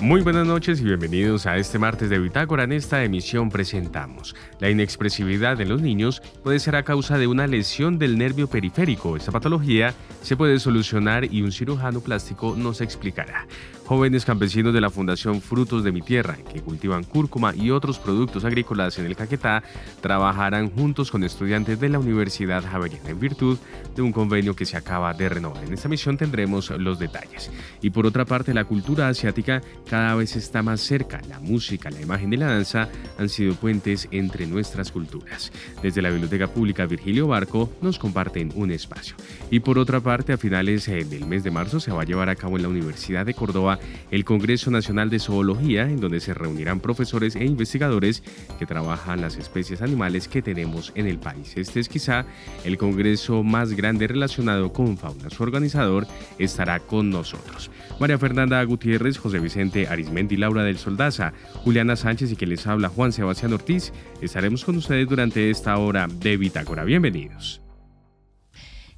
Muy buenas noches y bienvenidos a este martes de Bitácora. En esta emisión presentamos la inexpresividad de los niños puede ser a causa de una lesión del nervio periférico. Esta patología se puede solucionar y un cirujano plástico nos explicará. Jóvenes campesinos de la Fundación Frutos de mi Tierra, que cultivan cúrcuma y otros productos agrícolas en el Caquetá, trabajarán juntos con estudiantes de la Universidad Javeriana en virtud de un convenio que se acaba de renovar. En esta misión tendremos los detalles. Y por otra parte, la cultura asiática cada vez está más cerca. La música, la imagen y la danza han sido puentes entre nuestras culturas. Desde la Biblioteca Pública Virgilio Barco nos comparten un espacio. Y por otra parte, a finales eh, del mes de marzo se va a llevar a cabo en la Universidad de Córdoba el Congreso Nacional de Zoología, en donde se reunirán profesores e investigadores que trabajan las especies animales que tenemos en el país. Este es quizá el congreso más grande relacionado con fauna. Su organizador estará con nosotros. María Fernanda Gutiérrez, José Vicente Arismendi, Laura del Soldaza, Juliana Sánchez y que les habla Juan Sebastián Ortiz. Estaremos con ustedes durante esta hora de Bitácora. Bienvenidos.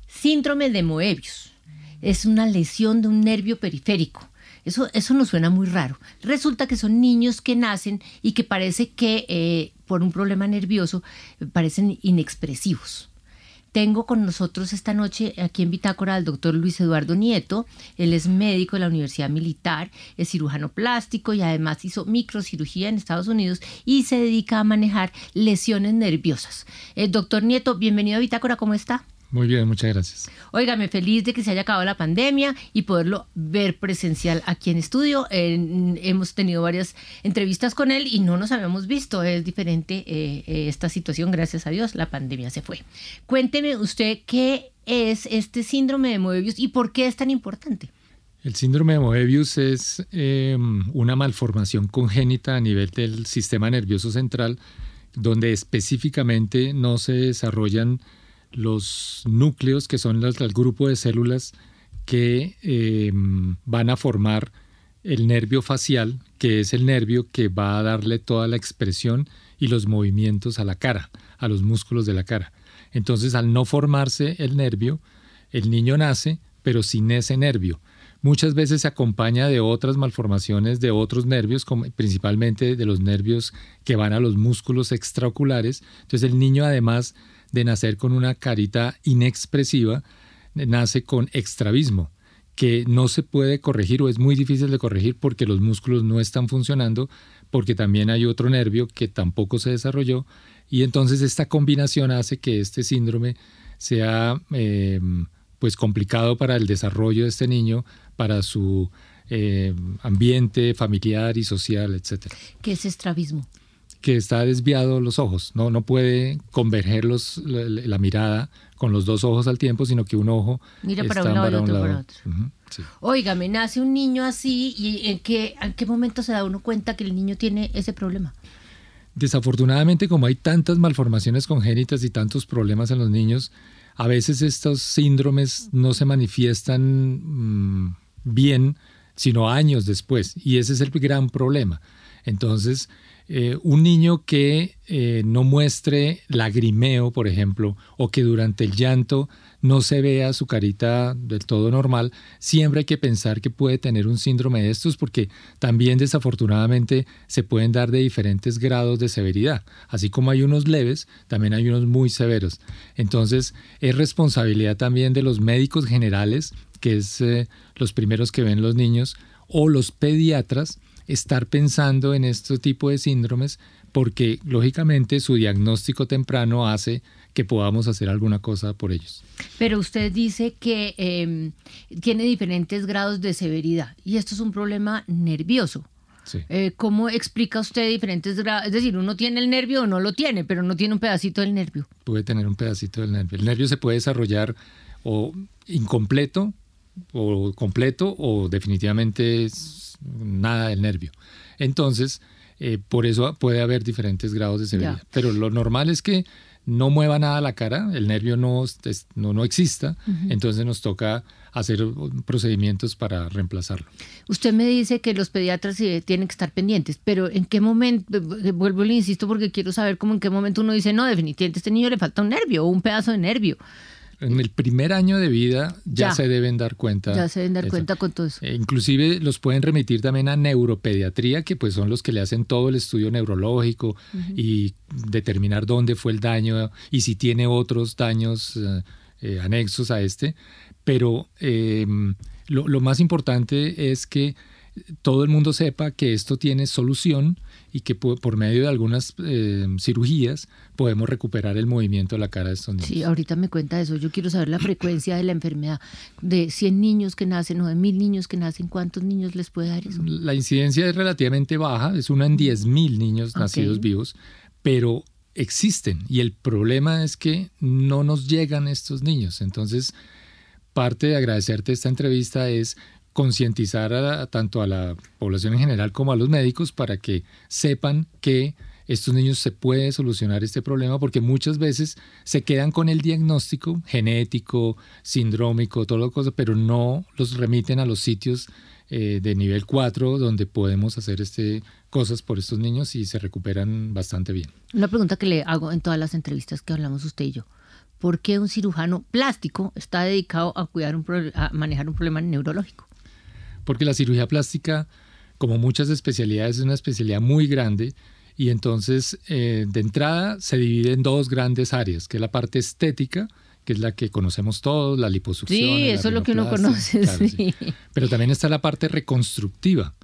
Síndrome de Moebius. Es una lesión de un nervio periférico eso, eso nos suena muy raro. Resulta que son niños que nacen y que parece que eh, por un problema nervioso parecen inexpresivos. Tengo con nosotros esta noche aquí en Bitácora al doctor Luis Eduardo Nieto. Él es médico de la Universidad Militar, es cirujano plástico y además hizo microcirugía en Estados Unidos y se dedica a manejar lesiones nerviosas. Eh, doctor Nieto, bienvenido a Bitácora, ¿cómo está? Muy bien, muchas gracias. Óigame, feliz de que se haya acabado la pandemia y poderlo ver presencial aquí en estudio. hemos tenido varias entrevistas con él y no nos habíamos visto. Es diferente eh, eh, esta situación, gracias a Dios, la pandemia se fue. Cuénteme usted qué es este síndrome de Moebius y por qué es tan importante. El síndrome de Moebius es em, una malformación congénita a nivel del sistema nervioso central, donde específicamente no se desarrollan los núcleos, que son el grupo de células que em, van a formar el nervio facial, que es el nervio que va a darle toda la expresión y los movimientos a la cara, a los músculos de la cara. Entonces, al no formarse el nervio, el niño nace, pero sin ese nervio. Muchas veces se acompaña de otras malformaciones de otros nervios, principalmente de los nervios que van a los músculos extraoculares. Entonces el niño además de nacer con una carita inexpresiva, nace con extravismo, que no se puede corregir o es muy difícil de corregir porque los músculos no están funcionando, porque también hay otro nervio que tampoco se desarrolló, y entonces esta combinación hace que este síndrome sea em, pues complicado para el desarrollo de este niño, para su em, ambiente familiar y social, etc. ¿Qué es estrabismo? Que está desviado los ojos, no, no puede converger los, la, mirada con los dos ojos al tiempo, sino que un ojo Mira para un lado y otro para otro. Oiga, me nace un niño así y en qué, en qué momento se da uno cuenta que el niño tiene ese problema. Desafortunadamente, como hay tantas malformaciones congénitas y tantos problemas en los niños, a veces estos síndromes no se manifiestan mm, bien, sino años después, y ese es el gran problema. Entonces, eh, un niño que eh, no muestre lagrimeo, por ejemplo, o que durante el llanto no se vea su carita del todo normal, siempre hay que pensar que puede tener un síndrome de estos porque también desafortunadamente se pueden dar de diferentes grados de severidad. Así como hay unos leves, también hay unos muy severos. Entonces es responsabilidad también de los médicos generales, que es eh, los primeros que ven los niños, o los pediatras, estar pensando en este tipo de síndromes porque lógicamente su diagnóstico temprano hace que podamos hacer alguna cosa por ellos. Pero usted dice que em, tiene diferentes grados de severidad y esto es un problema nervioso. Eh, ¿Cómo explica usted diferentes grados? Es decir, uno tiene el nervio o no lo tiene, pero no tiene un pedacito del nervio. Puede tener un pedacito del nervio. El nervio se puede desarrollar o incompleto o completo o definitivamente nada del nervio. Entonces, eh, por eso puede haber diferentes grados de severidad. Pero lo normal es que no mueva nada la cara, el nervio no, no, no exista, entonces nos toca hacer procedimientos para reemplazarlo. Usted me dice que los pediatras tienen que estar pendientes, pero ¿en qué momento, vuelvo y le insisto porque quiero saber cómo en qué momento uno dice, no, definitivamente a este niño le falta un nervio o un pedazo de nervio? En el primer año de vida ya, se deben dar cuenta. Ya se deben dar cuenta con todo eso. Eh, inclusive los pueden remitir también a neuropediatría, que pues son los que le hacen todo el estudio neurológico y determinar dónde fue el daño y si tiene otros daños eh, eh, anexos a este. Pero lo, lo más importante es que todo el mundo sepa que esto tiene solución y que por medio de algunas eh, cirugías podemos recuperar el movimiento de la cara de estos niños. Sí, ahorita me cuenta eso. Yo quiero saber la frecuencia de la enfermedad. De 100 niños que nacen o de 1000 niños que nacen, ¿cuántos niños les puede dar eso? La incidencia es relativamente baja, es una en 10.000 niños nacidos vivos, pero existen y el problema es que no nos llegan estos niños. Entonces, parte de agradecerte esta entrevista es concientizar tanto a la población en general como a los médicos para que sepan que estos niños se puede solucionar este problema porque muchas veces se quedan con el diagnóstico genético, sindrómico, todo lo cosas, pero no los remiten a los sitios eh, de nivel 4 donde podemos hacer este, cosas por estos niños y se recuperan bastante bien. Una pregunta que le hago en todas las entrevistas que hablamos usted y yo. ¿Por qué un cirujano plástico está dedicado a, cuidar un a manejar un problema neurológico? Porque la cirugía plástica, como muchas especialidades, es una especialidad muy grande y entonces eh, de entrada se divide en dos grandes áreas, que es la parte estética, que es la que conocemos todos, la liposucción. Sí, eso es lo que uno conoce. sí. Pero también está la parte reconstructiva,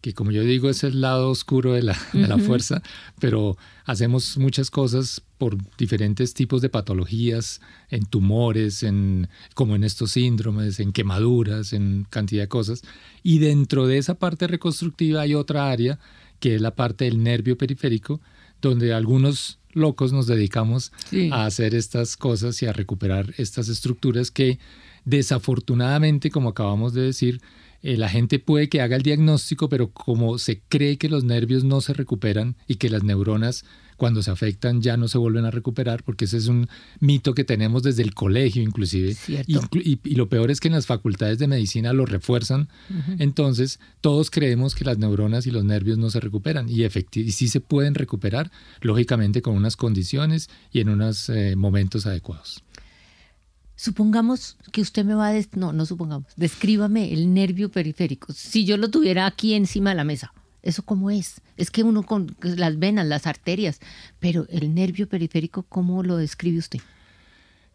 que como yo digo es el lado oscuro de la, fuerza, pero hacemos muchas cosas por diferentes tipos de patologías, en tumores, en, como en estos síndromes, en quemaduras, en cantidad de cosas. Y dentro de esa parte reconstructiva hay otra área, que es la parte del nervio periférico, donde algunos locos nos dedicamos a hacer estas cosas y a recuperar estas estructuras que desafortunadamente, como acabamos de decir, eh, la gente puede que haga el diagnóstico, pero como se cree que los nervios no se recuperan y que las neuronas cuando se afectan ya no se vuelven a recuperar, porque ese es un mito que tenemos desde el colegio inclusive. Y, lo peor es que en las facultades de medicina lo refuerzan. Entonces, todos creemos que las neuronas y los nervios no se recuperan y, y sí se pueden recuperar, lógicamente con unas condiciones y en unos eh, momentos adecuados. Supongamos que usted me va a... No, no supongamos. Descríbame el nervio periférico. Si yo lo tuviera aquí encima de la mesa, ¿eso cómo es? Es que uno con las venas, las arterias, pero el nervio periférico, ¿cómo lo describe usted?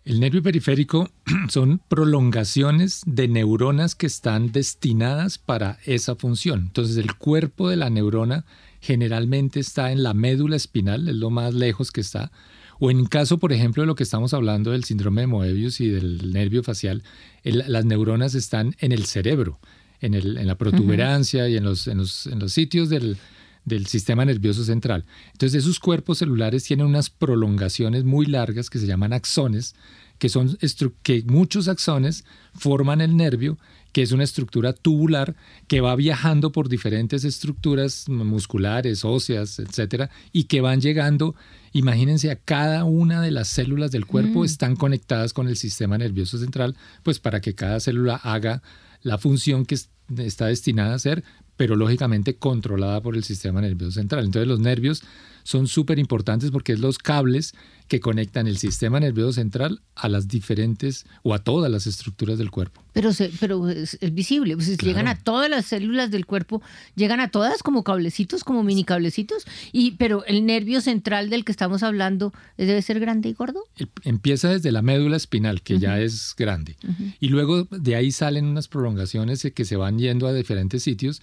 El nervio periférico son prolongaciones de neuronas que están destinadas para esa función. Entonces el cuerpo de la neurona generalmente está en la médula espinal, es lo más lejos que está, o en caso, por ejemplo, de lo que estamos hablando del síndrome de Moebius y del nervio facial, las neuronas están en el cerebro, en, el, en la protuberancia y en los, en los, en los sitios del, del sistema nervioso central. Entonces, esos cuerpos celulares tienen unas prolongaciones muy largas que se llaman axones, que son que muchos axones forman el nervio que es una estructura tubular que va viajando por diferentes estructuras musculares, óseas, etcétera, y que van llegando, imagínense, a cada una de las células del cuerpo mm. están conectadas con el sistema nervioso central, pues para que cada célula haga la función que está destinada a hacer, pero lógicamente controlada por el sistema nervioso central. Entonces los nervios son súper importantes porque es los cables que conectan el sistema nervioso central a las diferentes o a todas las estructuras del cuerpo. Pero, pero es, visible, pues llegan a todas las células del cuerpo, llegan a todas como cablecitos, como mini cablecitos, y, pero el nervio central del que estamos hablando debe ser grande y gordo. Empieza desde la médula espinal, que ya es grande, y luego de ahí salen unas prolongaciones que se van yendo a diferentes sitios.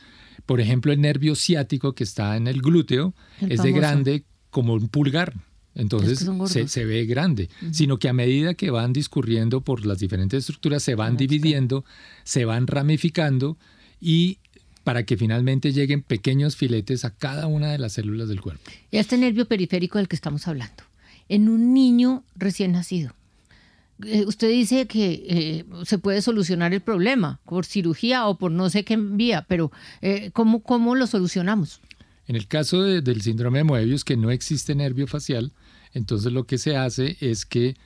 Por ejemplo, el nervio ciático que está en el glúteo es de grande como un pulgar. Entonces se, ve grande, sino que a medida que van discurriendo por las diferentes estructuras, se van dividiendo, se van ramificando y para que finalmente lleguen pequeños filetes a cada una de las células del cuerpo. Y este nervio periférico del que estamos hablando, en un niño recién nacido, eh, usted dice que eh, se puede solucionar el problema por cirugía o por no sé qué vía, pero eh, ¿cómo, ¿cómo lo solucionamos? En el caso del síndrome de Moebius, que no existe nervio facial, Entonces lo que se hace es que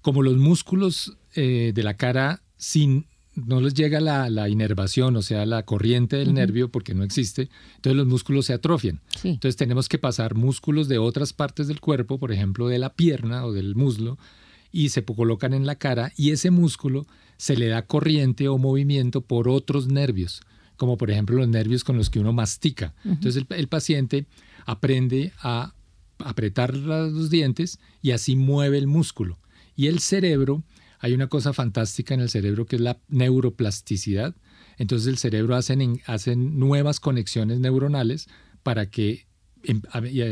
como los músculos eh, de la cara sin no les llega la, inervación, o sea, la corriente del nervio, porque no existe, entonces los músculos se atrofian. Entonces tenemos que pasar músculos de otras partes del cuerpo, por ejemplo, de la pierna o del muslo, y se colocan en la cara, y ese músculo se le da corriente o movimiento por otros nervios, como por ejemplo los nervios con los que uno mastica. Entonces el paciente aprende a apretar los dientes y así mueve el músculo. Y el cerebro hay una cosa fantástica en el cerebro que es la neuroplasticidad. Entonces el cerebro hace nuevas conexiones neuronales para que em,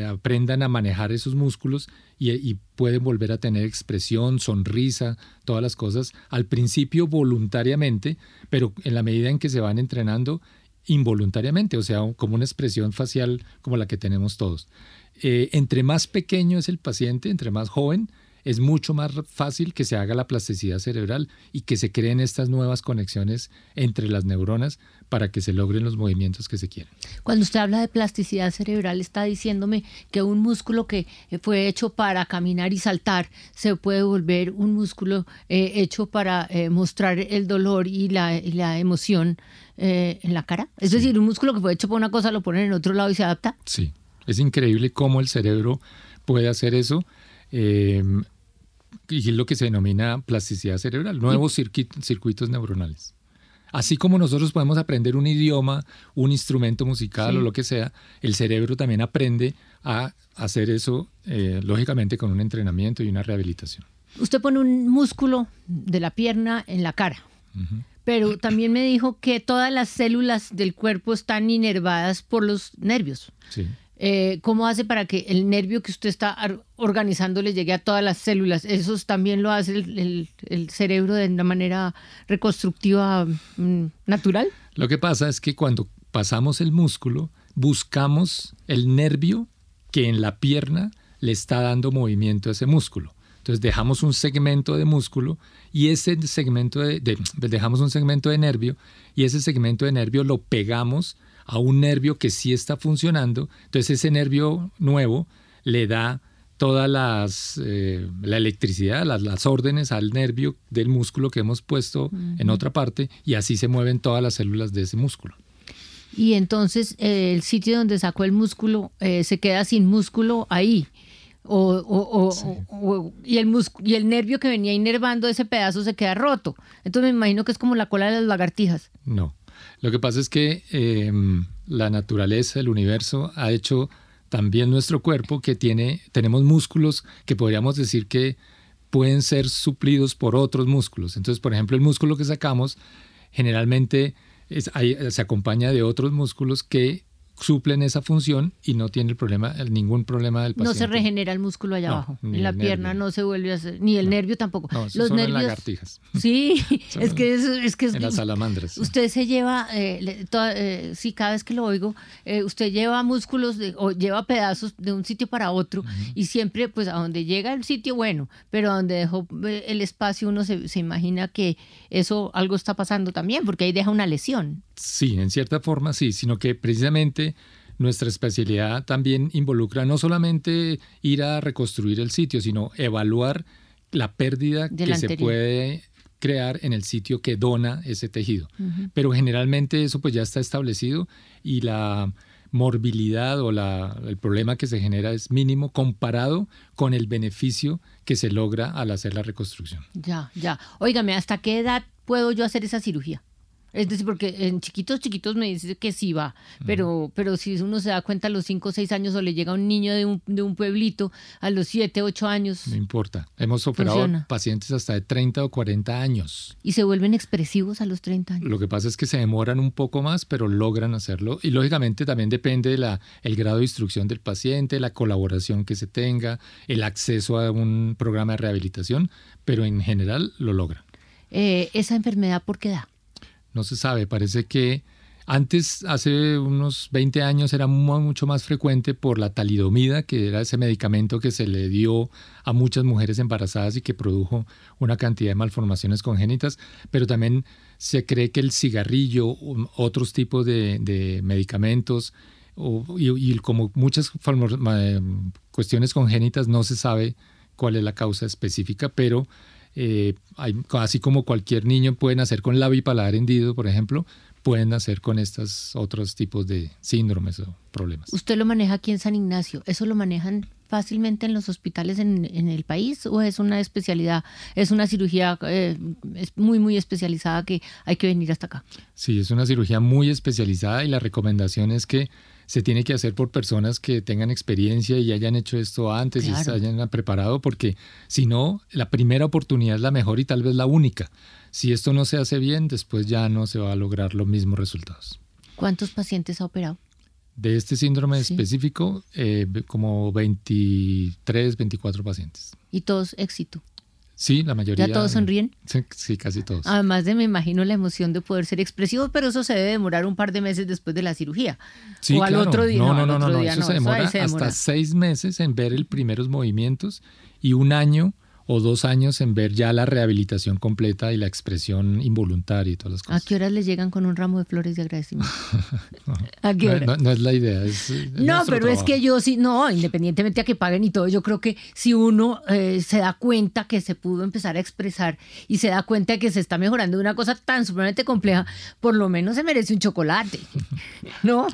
aprendan a manejar esos músculos y, pueden volver a tener expresión, sonrisa, todas las cosas, al principio voluntariamente, pero en la medida en que se van entrenando involuntariamente, o sea, como una expresión facial como la que tenemos todos. Eh, entre más pequeño es el paciente, entre más joven, es mucho más fácil que se haga la plasticidad cerebral y que se creen estas nuevas conexiones entre las neuronas para que se logren los movimientos que se quieren. Cuando usted habla de plasticidad cerebral, está diciéndome que un músculo que fue hecho para caminar y saltar se puede volver un músculo eh, hecho para eh, mostrar el dolor y la, emoción eh, en la cara. Es decir, un músculo que fue hecho para una cosa lo ponen en otro lado y se adapta. Sí, es increíble cómo el cerebro puede hacer eso y es lo que se denomina plasticidad cerebral, nuevos circuitos neuronales. Así como nosotros podemos aprender un idioma, un instrumento musical o lo que sea, el cerebro también aprende a hacer eso, eh, lógicamente, con un entrenamiento y una rehabilitación. Usted pone un músculo de la pierna en la cara, pero también me dijo que todas las células del cuerpo están inervadas por los nervios. Sí. Eh, ¿Cómo hace para que el nervio que usted está organizando le llegue a todas las células? ¿Eso también lo hace el, cerebro de una manera reconstructiva mm, natural? Lo que pasa es que cuando pasamos el músculo, buscamos el nervio que en la pierna le está dando movimiento a ese músculo. Entonces dejamos un segmento de músculo y ese segmento de, dejamos un segmento de nervio y ese segmento de nervio lo pegamos a un nervio que sí está funcionando, entonces ese nervio nuevo le da toda las, eh, la electricidad, las, órdenes al nervio del músculo que hemos puesto en otra parte y así se mueven todas las células de ese músculo. Y entonces eh, el sitio donde sacó el músculo eh, se queda sin músculo ahí. O, y, el y el nervio que venía inervando ese pedazo se queda roto. Entonces me imagino que es como la cola de las lagartijas. No. Lo que pasa es que em, la naturaleza, el universo, ha hecho también nuestro cuerpo que tiene, tenemos músculos que podríamos decir que pueden ser suplidos por otros músculos. Entonces, por ejemplo, el músculo que sacamos generalmente se acompaña de otros músculos que suplen esa función y no tiene el problema, ningún problema del paciente. No se regenera el músculo allá abajo, en la pierna no se vuelve a hacer, ni el nervio tampoco. Los son nervios, lagartijas. Sí, es que es, es que en las salamandras. Usted se lleva, eh, eh, sí, cada vez que lo oigo, eh, usted lleva músculos o lleva pedazos de un sitio para otro y siempre, pues a donde llega el sitio, bueno, pero a donde dejó el espacio uno se, se imagina que eso algo está pasando también, porque ahí deja una lesión. Sí, en cierta forma sí, sino que precisamente nuestra especialidad también involucra no solamente ir a reconstruir el sitio, sino evaluar la pérdida que se puede crear en el sitio que dona ese tejido. Pero generalmente eso pues ya está establecido y la morbilidad o la, el problema que se genera es mínimo comparado con el beneficio que se logra al hacer la reconstrucción. Ya, ya. Óigame, ¿hasta qué edad puedo yo hacer esa cirugía? Es decir, porque en chiquitos, chiquitos me dice que sí va, pero, pero si uno se da cuenta a los 5 o 6 años o le llega un niño de un, de un pueblito a los 7, 8 años. No importa. Hemos operado pacientes hasta de 30 o 40 años. ¿Y se vuelven expresivos a los 30 años? Lo que pasa es que se demoran un poco más, pero logran hacerlo. Y lógicamente también depende del el grado de instrucción del paciente, la colaboración que se tenga, el acceso a un programa de rehabilitación, pero en general lo logran. Eh, ¿Esa enfermedad por qué da? No se sabe. Parece que antes, hace unos 20 años, era mucho más frecuente por la talidomida, que era ese medicamento que se le dio a muchas mujeres embarazadas y que produjo una cantidad de malformaciones congénitas, pero también se cree que el cigarrillo, otros tipos de, medicamentos, y, como muchas eh, cuestiones congénitas no se sabe cuál es la causa específica, pero eh, así como cualquier niño puede nacer con labio y paladar hendido, por ejemplo, pueden nacer con estos otros tipos de síndromes o problemas. ¿Usted lo maneja aquí en San Ignacio? ¿Eso lo manejan fácilmente en los hospitales en, el país o es una especialidad, es una cirugía eh, muy, muy especializada que hay que venir hasta acá? Sí, es una cirugía muy especializada y la recomendación es que se tiene que hacer por personas que tengan experiencia y hayan hecho esto antes y se hayan preparado, porque si no, la primera oportunidad es la mejor y tal vez la única. Si esto no se hace bien, después ya no se va a lograr los mismos resultados. ¿Cuántos pacientes ha operado? de este síndrome específico, eh, como 23, 24 pacientes. ¿Y todos éxito? Sí, la mayoría. ¿Ya todos sonríen? Sí, casi todos. Además de, me imagino, la emoción de poder ser expresivo, pero eso se debe demorar un par de meses después de la cirugía. Sí, o al otro día. No, no, no, no, eso, se demora hasta seis meses en ver el primeros movimientos y un año o dos años en ver ya la rehabilitación completa y la expresión involuntaria y todas las cosas. ¿A qué horas les llegan con un ramo de flores de agradecimiento? ¿A qué No, es la idea. no, pero es que yo sí, no, independientemente a que paguen y todo, yo creo que si uno eh, se da cuenta que se pudo empezar a expresar y se da cuenta de que se está mejorando de una cosa tan supremamente compleja, por lo menos se merece un chocolate. ¿No?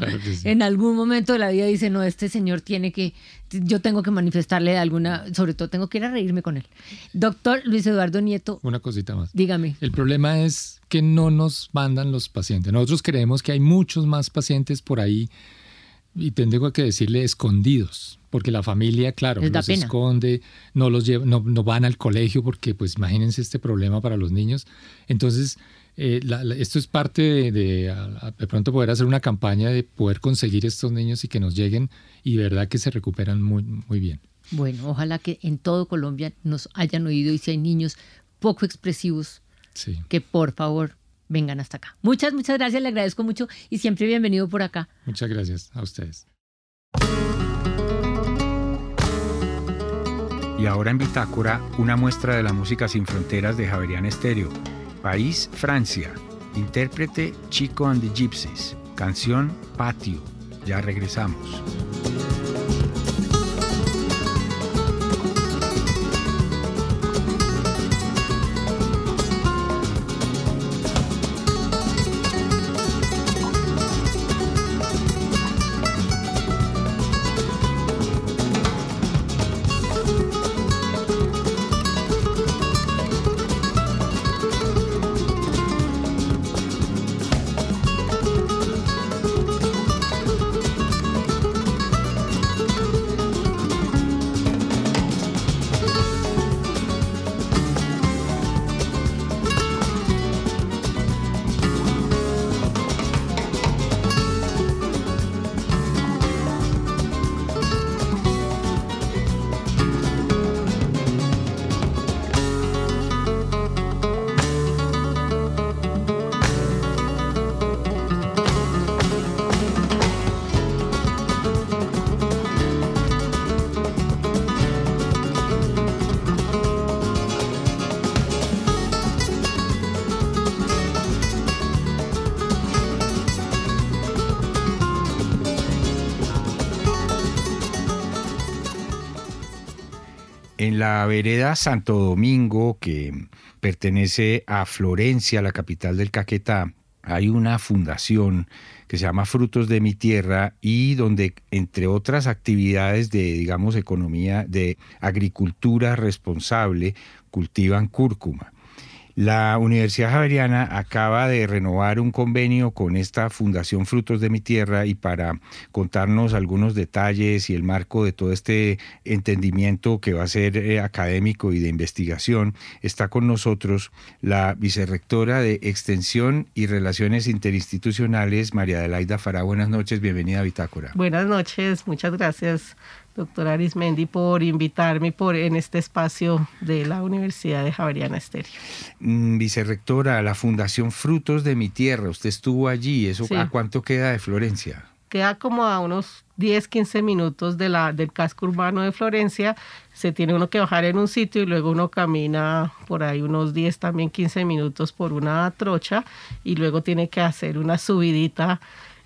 En algún momento de la vida dice, no, este señor tiene que yo tengo que manifestarle alguna, sobre todo tengo que ir a reírme con él. Doctor Luis Eduardo Nieto. Una cosita más. Dígame. El problema es que no nos mandan los pacientes. Nosotros creemos que hay muchos más pacientes por ahí y tengo que decirle escondidos, porque la familia, claro, los esconde, no los lleva, no, no van al colegio porque pues imagínense este problema para los niños. Entonces, eh, esto es parte de, de, pronto poder hacer una campaña de poder conseguir estos niños y que nos lleguen y de verdad que se recuperan muy, muy bien. Bueno, ojalá que en todo Colombia nos hayan oído y si hay niños poco expresivos, que por favor vengan hasta acá. Muchas, muchas gracias, le agradezco mucho y siempre bienvenido por acá. Muchas gracias a ustedes. Y ahora en Bitácora, una muestra de la música sin fronteras de Javerian Estéreo País Francia. Intérprete Chico and the Gypsies. Canción Patio. Ya regresamos. La vereda Santo Domingo, que pertenece a Florencia, la capital del Caquetá, hay una fundación que se llama Frutos de mi Tierra y donde, entre otras actividades de, digamos, economía, de agricultura responsable, cultivan cúrcuma. La Universidad Javeriana acaba de renovar un convenio con esta Fundación Frutos de mi Tierra y para contarnos algunos detalles y el marco de todo este entendimiento que va a ser eh, académico y de investigación, está con nosotros la vicerrectora de Extensión y Relaciones Interinstitucionales, María Adelaida Fará. Buenas noches, bienvenida a Bitácora. Buenas noches, muchas gracias doctora Arismendi, por invitarme por, en este espacio de la Universidad de Javeriana Estéreo. Mm, vicerrectora, la Fundación Frutos de mi Tierra, usted estuvo allí, ¿eso a cuánto queda de Florencia? Queda como a unos 10, 15 minutos de la, del casco urbano de Florencia. Se tiene uno que bajar en un sitio y luego uno camina por ahí unos 10, también 15 minutos por una trocha y luego tiene que hacer una subidita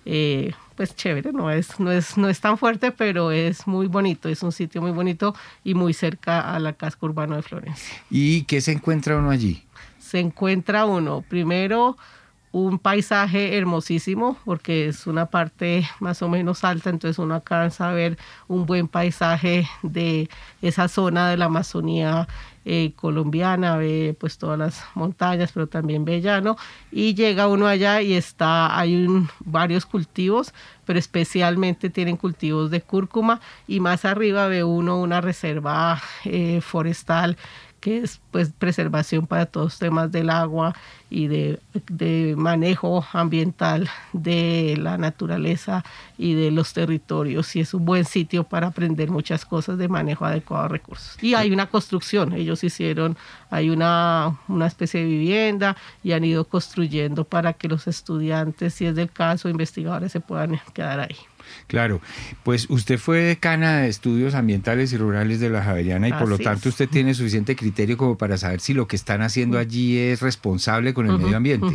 eh, pues chévere, no es, no es, no es tan fuerte, pero es muy bonito, es un sitio muy bonito y muy cerca a la casco urbano de Florencia. ¿Y qué se encuentra uno allí? Se encuentra uno, primero, un paisaje hermosísimo porque es una parte más o menos alta, entonces uno alcanza a ver un buen paisaje de esa zona de la Amazonía eh, colombiana, ve pues todas las montañas, pero también ve llano, y llega uno allá y está, hay varios cultivos, pero especialmente tienen cultivos de cúrcuma, y más arriba ve uno una reserva eh, forestal que es pues preservación para todos los temas del agua y de, de, manejo ambiental de la naturaleza y de los territorios y es un buen sitio para aprender muchas cosas de manejo adecuado de recursos. Y hay una construcción, ellos hicieron, hay una, una especie de vivienda y han ido construyendo para que los estudiantes, si es del caso, investigadores se puedan quedar ahí. Claro, pues usted fue decana de estudios ambientales y rurales de la Javeriana y por lo tanto usted tiene suficiente criterio como para saber si lo que están haciendo allí es responsable con el medio ambiente.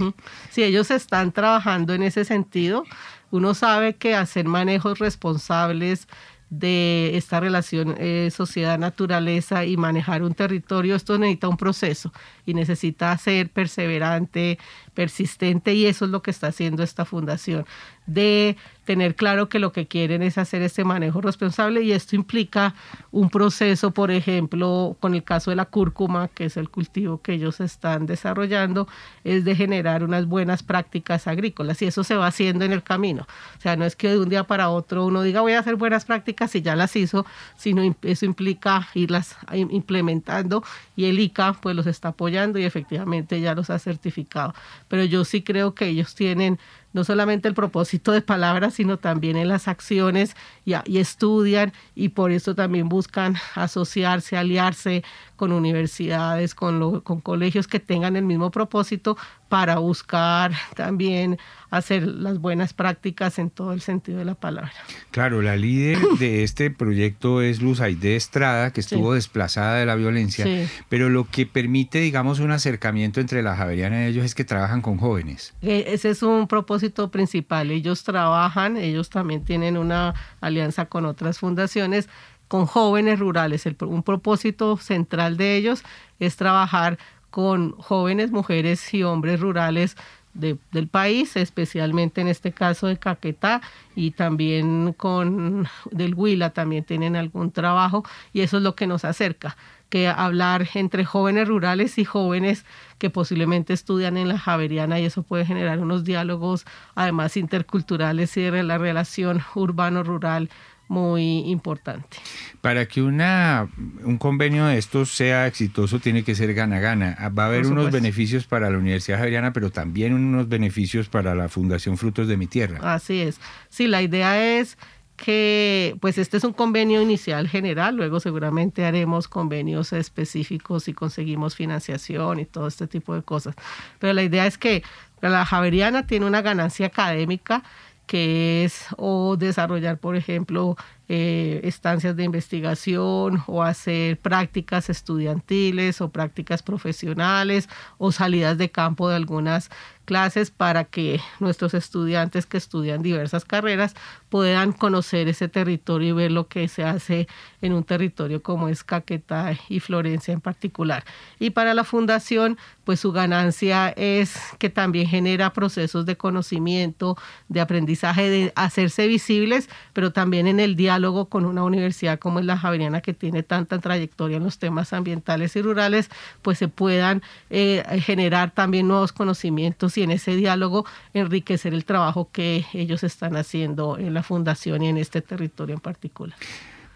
Sí, ellos están trabajando en ese sentido. Uno sabe que hacer manejos responsables de esta relación eh, sociedad-naturaleza y manejar un territorio, esto necesita un proceso y necesita ser perseverante, persistente y eso es lo que está haciendo esta fundación, de tener claro que lo que quieren es hacer este manejo responsable y esto implica un proceso, por ejemplo, con el caso de la cúrcuma, que es el cultivo que ellos están desarrollando, es de generar unas buenas prácticas agrícolas y eso se va haciendo en el camino. O sea, no es que de un día para otro uno diga voy a hacer buenas prácticas y ya las hizo, sino eso implica irlas implementando y el ICA pues los está apoyando y efectivamente ya los ha certificado. Pero yo sí creo que ellos tienen no solamente el propósito de palabras, sino también en las acciones y, y, estudian y por eso también buscan asociarse, aliarse con universidades, con, con colegios que tengan el mismo propósito para buscar también hacer las buenas prácticas en todo el sentido de la palabra. Claro, la líder de este proyecto es Luz Aide Estrada, que estuvo desplazada de la violencia, pero lo que permite, digamos, un acercamiento entre la Javeriana y ellos es que trabajan con jóvenes. E, ese es un propósito principal. Ellos trabajan, ellos también tienen una alianza con otras fundaciones con jóvenes rurales. un propósito central de ellos es trabajar con jóvenes mujeres y hombres rurales del país, especialmente en este caso de Caquetá y también con del Huila también tienen algún trabajo y eso es lo que nos acerca que hablar entre jóvenes rurales y jóvenes que posiblemente estudian en la Javeriana y eso puede generar unos diálogos además interculturales y de la relación urbano-rural muy importante. Para que una, un convenio de estos sea exitoso tiene que ser gana-gana. Va a haber unos beneficios para la Universidad Javeriana, pero también unos beneficios para la Fundación Frutos de mi Tierra. Así es. Sí, la idea es que pues este es un convenio inicial general, luego seguramente haremos convenios específicos y conseguimos financiación y todo este tipo de cosas. Pero la idea es que la Javeriana tiene una ganancia académica que es o desarrollar, por ejemplo, eh, estancias de investigación o hacer prácticas estudiantiles o prácticas profesionales o salidas de campo de algunas clases para que nuestros estudiantes que estudian diversas carreras puedan conocer ese territorio y ver lo que se hace en un territorio como es Caquetá y Florencia en particular. Y para la fundación, pues su ganancia es que también genera procesos de conocimiento, de aprendizaje, de hacerse visibles, pero también en el diálogo con una universidad como es la Javeriana que tiene tanta trayectoria en los temas ambientales y rurales, pues se puedan eh, generar también nuevos conocimientos y en ese diálogo enriquecer el trabajo que ellos están haciendo en la fundación y en este territorio en particular.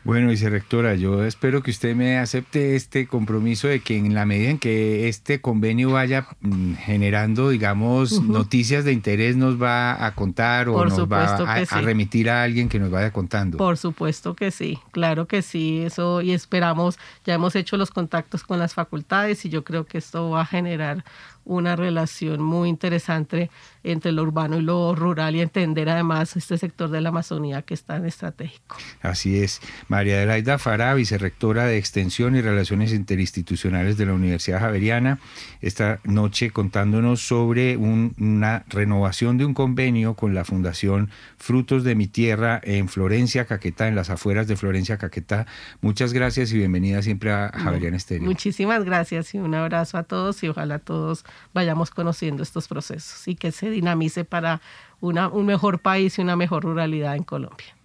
Bueno, vicerectora, yo espero que usted me acepte este compromiso de que en la medida en que este convenio vaya mm, generando, digamos, noticias de interés, nos va a contar o nos va a, remitir a alguien que nos vaya contando. Por supuesto que sí, claro que sí, eso y esperamos, ya hemos hecho los contactos con las facultades y yo creo que esto va a generar una relación muy interesante entre lo urbano y lo rural y entender además este sector de la Amazonía que es tan estratégico. Así es. María Adelaida Fará, vicerrectora de Extensión y Relaciones Interinstitucionales de la Universidad Javeriana, esta noche contándonos sobre una renovación de un convenio con la Fundación Frutos de mi Tierra en Florencia, Caquetá, en las afueras de Florencia, Caquetá. Muchas gracias y bienvenida siempre a Javeriana Estéreo. Muchísimas gracias y un abrazo a todos y ojalá todos vayamos conociendo estos procesos y que se dinamice para un mejor país y una mejor ruralidad en Colombia.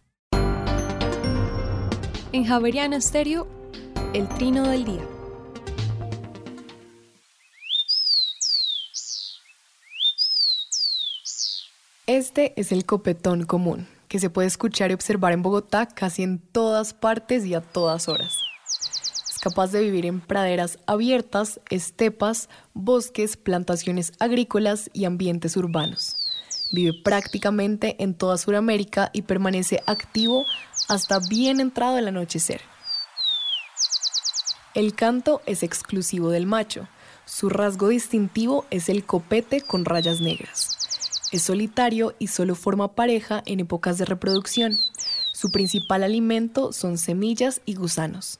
En Javeriana Estéreo, el trino del día. Este es el copetón común, que se puede escuchar y observar en Bogotá casi en todas partes y a todas horas. Capaz de vivir en praderas abiertas, estepas, bosques, plantaciones agrícolas y ambientes urbanos. Vive prácticamente en toda Sudamérica y permanece activo hasta bien entrado el anochecer. El canto es exclusivo del macho. Su rasgo distintivo es el copete con rayas negras. Es solitario y solo forma pareja en épocas de reproducción. Su principal alimento son semillas y gusanos.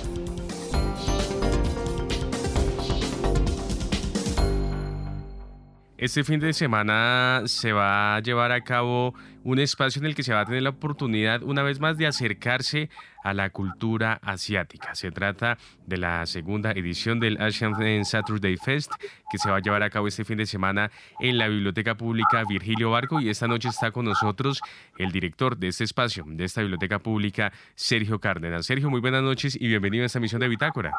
Este fin de semana se va a llevar a cabo un espacio en el que se va a tener la oportunidad una vez más de acercarse a la cultura asiática. Se trata de la segunda edición del Asian Saturday Fest que se va a llevar a cabo este fin de semana en la Biblioteca Pública Virgilio Barco y esta noche está con nosotros el director de este espacio, de esta Biblioteca Pública, Sergio Cárdenas. Sergio, muy buenas noches y bienvenido a esta misión de Bitácora.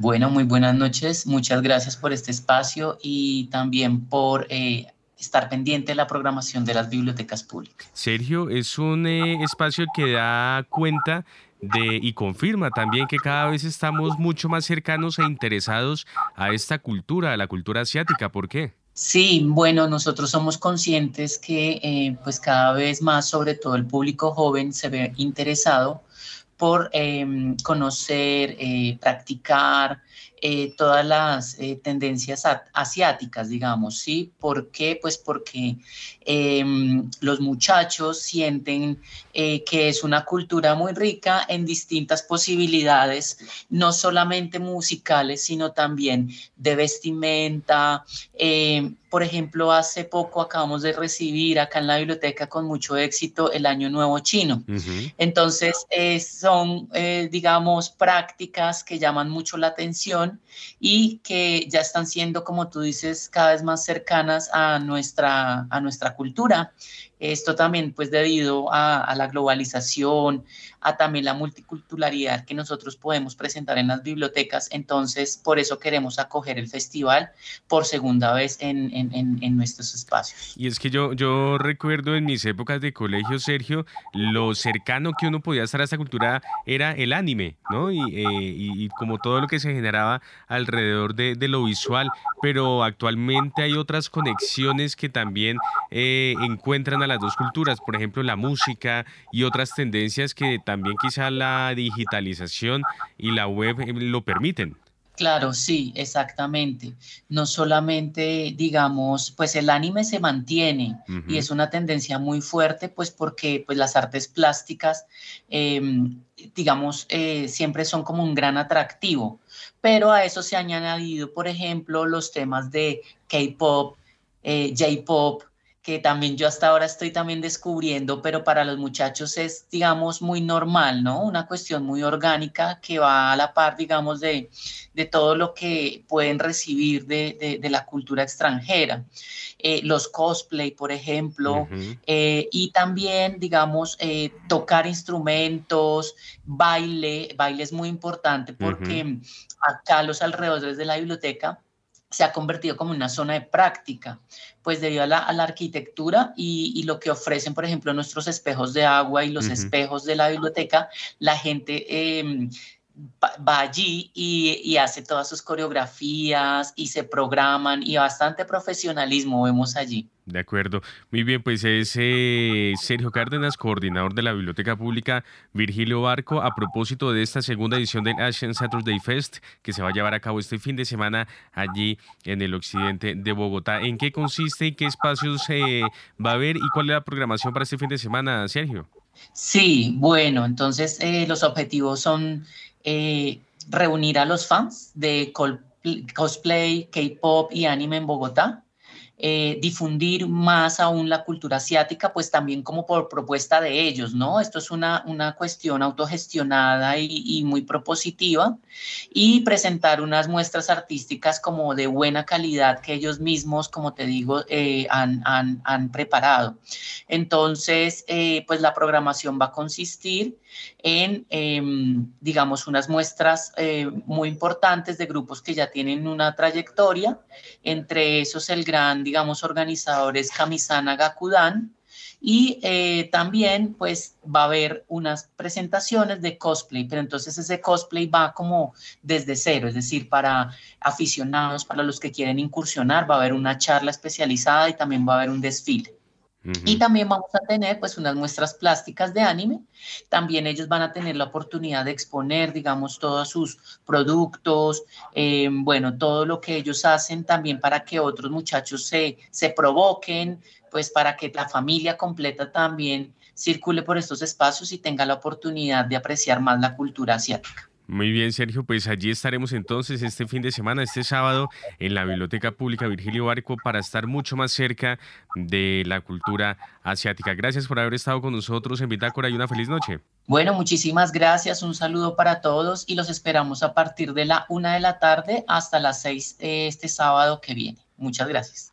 Bueno, muy buenas noches. Muchas gracias por este espacio y también por eh, estar pendiente de la programación de las bibliotecas públicas. Sergio, es un eh, espacio que da cuenta de, y confirma también que cada vez estamos mucho más cercanos e interesados a esta cultura, a la cultura asiática. ¿Por qué? Sí, bueno, nosotros somos conscientes que eh, pues cada vez más, sobre todo el público joven, se ve interesado por em, conocer, eh, practicar eh, todas las eh, tendencias asiáticas, digamos, ¿sí? ¿Por qué? Pues porque em, los muchachos sienten que es una cultura muy rica en distintas posibilidades, no solamente musicales, sino también de vestimenta, por ejemplo, hace poco acabamos de recibir acá en la biblioteca con mucho éxito el Año Nuevo Chino. Entonces, eh, son, eh, digamos, prácticas que llaman mucho la atención y que ya están siendo, como tú dices, cada vez más cercanas a nuestra, a nuestra cultura. Esto también, pues, debido a, a la globalización, a también la multiculturalidad que nosotros podemos presentar en las bibliotecas. Entonces, por eso queremos acoger el festival por segunda vez en, en, nuestros espacios. Y es que yo, yo recuerdo en mis épocas de colegio, Sergio, lo cercano que uno podía estar a esta cultura era el anime, ¿no? Y, eh, como todo lo que se generaba alrededor de, lo visual, pero actualmente hay otras conexiones que también eh, encuentran a las dos culturas, por ejemplo, la música y otras tendencias que quizá la digitalización y la web eh, lo permiten. Claro, sí, exactamente. No solamente, digamos, pues el anime se mantiene y es una tendencia muy fuerte, pues porque pues las artes plásticas, em, digamos, eh, siempre son como un gran atractivo, pero a eso se han añadido, por ejemplo, los temas de K-pop, eh, J-pop, que también yo hasta ahora estoy también descubriendo, pero para los muchachos es, digamos, muy normal, ¿no? Una cuestión muy orgánica que va a la par, digamos, de, de todo lo que pueden recibir de, de, la cultura extranjera. Eh, los cosplay, por ejemplo, eh, y también, digamos, eh, tocar instrumentos, baile, baile es muy importante porque acá los alrededores de la biblioteca se ha convertido como una zona de práctica, pues debido a la, arquitectura y, lo que ofrecen, por ejemplo, nuestros espejos de agua y los espejos de la biblioteca, la gente em, va allí y, hace todas sus coreografías y se programan y bastante profesionalismo vemos allí. De acuerdo. Muy bien, pues es eh, Sergio Cárdenas, coordinador de la Biblioteca Pública Virgilio Barco, a propósito de esta segunda edición del Asian Saturday Fest que se va a llevar a cabo este fin de semana allí en el occidente de Bogotá. ¿En qué consiste y qué espacios eh, va a haber y cuál es la programación para este fin de semana, Sergio? Sí, bueno, entonces eh, los objetivos son eh, reunir a los fans de cosplay, K-pop y anime en Bogotá eh, difundir más aún la cultura asiática, pues también como por propuesta de ellos, ¿no? Esto es una, una cuestión autogestionada y, muy propositiva y presentar unas muestras artísticas como de buena calidad que ellos mismos, como te digo, eh, han, han, han, preparado. Entonces, eh, pues la programación va a consistir en, em, digamos, unas muestras muy importantes de grupos que ya tienen una trayectoria, entre esos el gran, digamos, organizadores Kamisana Gakudan. Y eh, también, pues, va a haber unas presentaciones de cosplay, pero entonces ese cosplay va como desde cero, es decir, para aficionados, para los que quieren incursionar, va a haber una charla especializada y también va a haber un desfile. Y también vamos a tener pues unas muestras plásticas de anime. También ellos van a tener la oportunidad de exponer, digamos, todos sus productos, eh, bueno, todo lo que ellos hacen también para que otros muchachos se, se provoquen, pues para que la familia completa también circule por estos espacios y tenga la oportunidad de apreciar más la cultura asiática. Muy bien, Sergio, pues allí estaremos entonces este fin de semana, este sábado, en la Biblioteca Pública Virgilio Barco para estar mucho más cerca de la cultura asiática. Gracias por haber estado con nosotros en Bitácora y una feliz noche. Bueno, muchísimas gracias, un saludo para todos y los esperamos a partir de la una de la tarde hasta las seis este sábado que viene. Muchas gracias.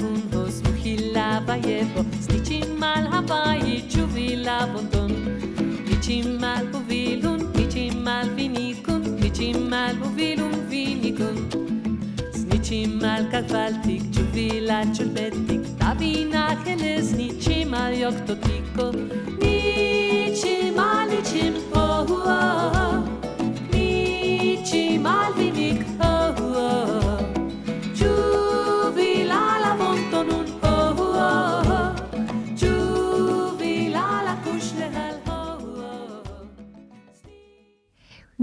ההוא הוז מחילה ויבו סליצ'ים על הבית שובי לבונדון ניצ'ים על ובילון ניצ'ים על וניקון ניצ'ים על ובילון וניקון סניצ'ים על כגבלתיק שובי לצ'ול בטיק תבי נחלז ניצ'ים על יוקטוטיקו ניצ'ים על ניצ'ים או-הו-או ניצ'ים על וניקו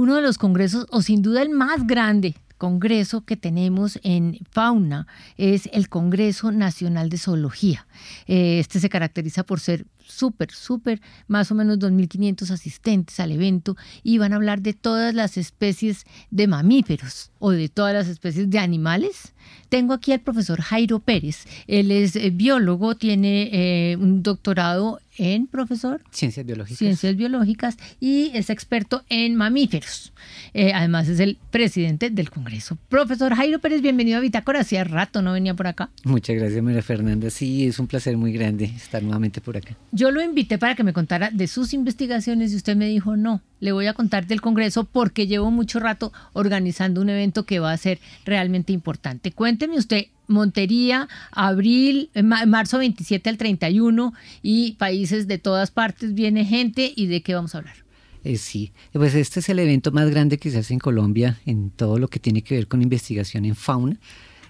uno de los congresos, o sin duda el más grande congreso que tenemos en fauna es el Congreso Nacional de Zoología. Eh, este se caracteriza por ser súper, súper, más o menos 2.500 asistentes al evento y van a hablar de todas las especies de mamíferos o de todas las especies de animales. Tengo aquí al profesor Jairo Pérez. Él es eh, biólogo, tiene eh, un doctorado en profesor. Ciencias biológicas. Ciencias biológicas y es experto en mamíferos. Eh, además es el presidente del Congreso. Profesor Jairo Pérez, bienvenido a Bitácora. Hacía rato no venía por acá. Muchas gracias, María Fernanda. Sí, es un placer muy grande estar nuevamente por acá. Yo lo invité para que me contara de sus investigaciones y usted me dijo, no, le voy a contar del Congreso porque llevo mucho rato organizando un evento que va a ser realmente importante. Cuénteme usted, Montería, abril, eh, marzo 27 al 31 y países de todas partes, viene gente y de qué vamos a hablar. Eh, sí, pues este es el evento más grande que se hace en Colombia en todo lo que tiene que ver con investigación en fauna.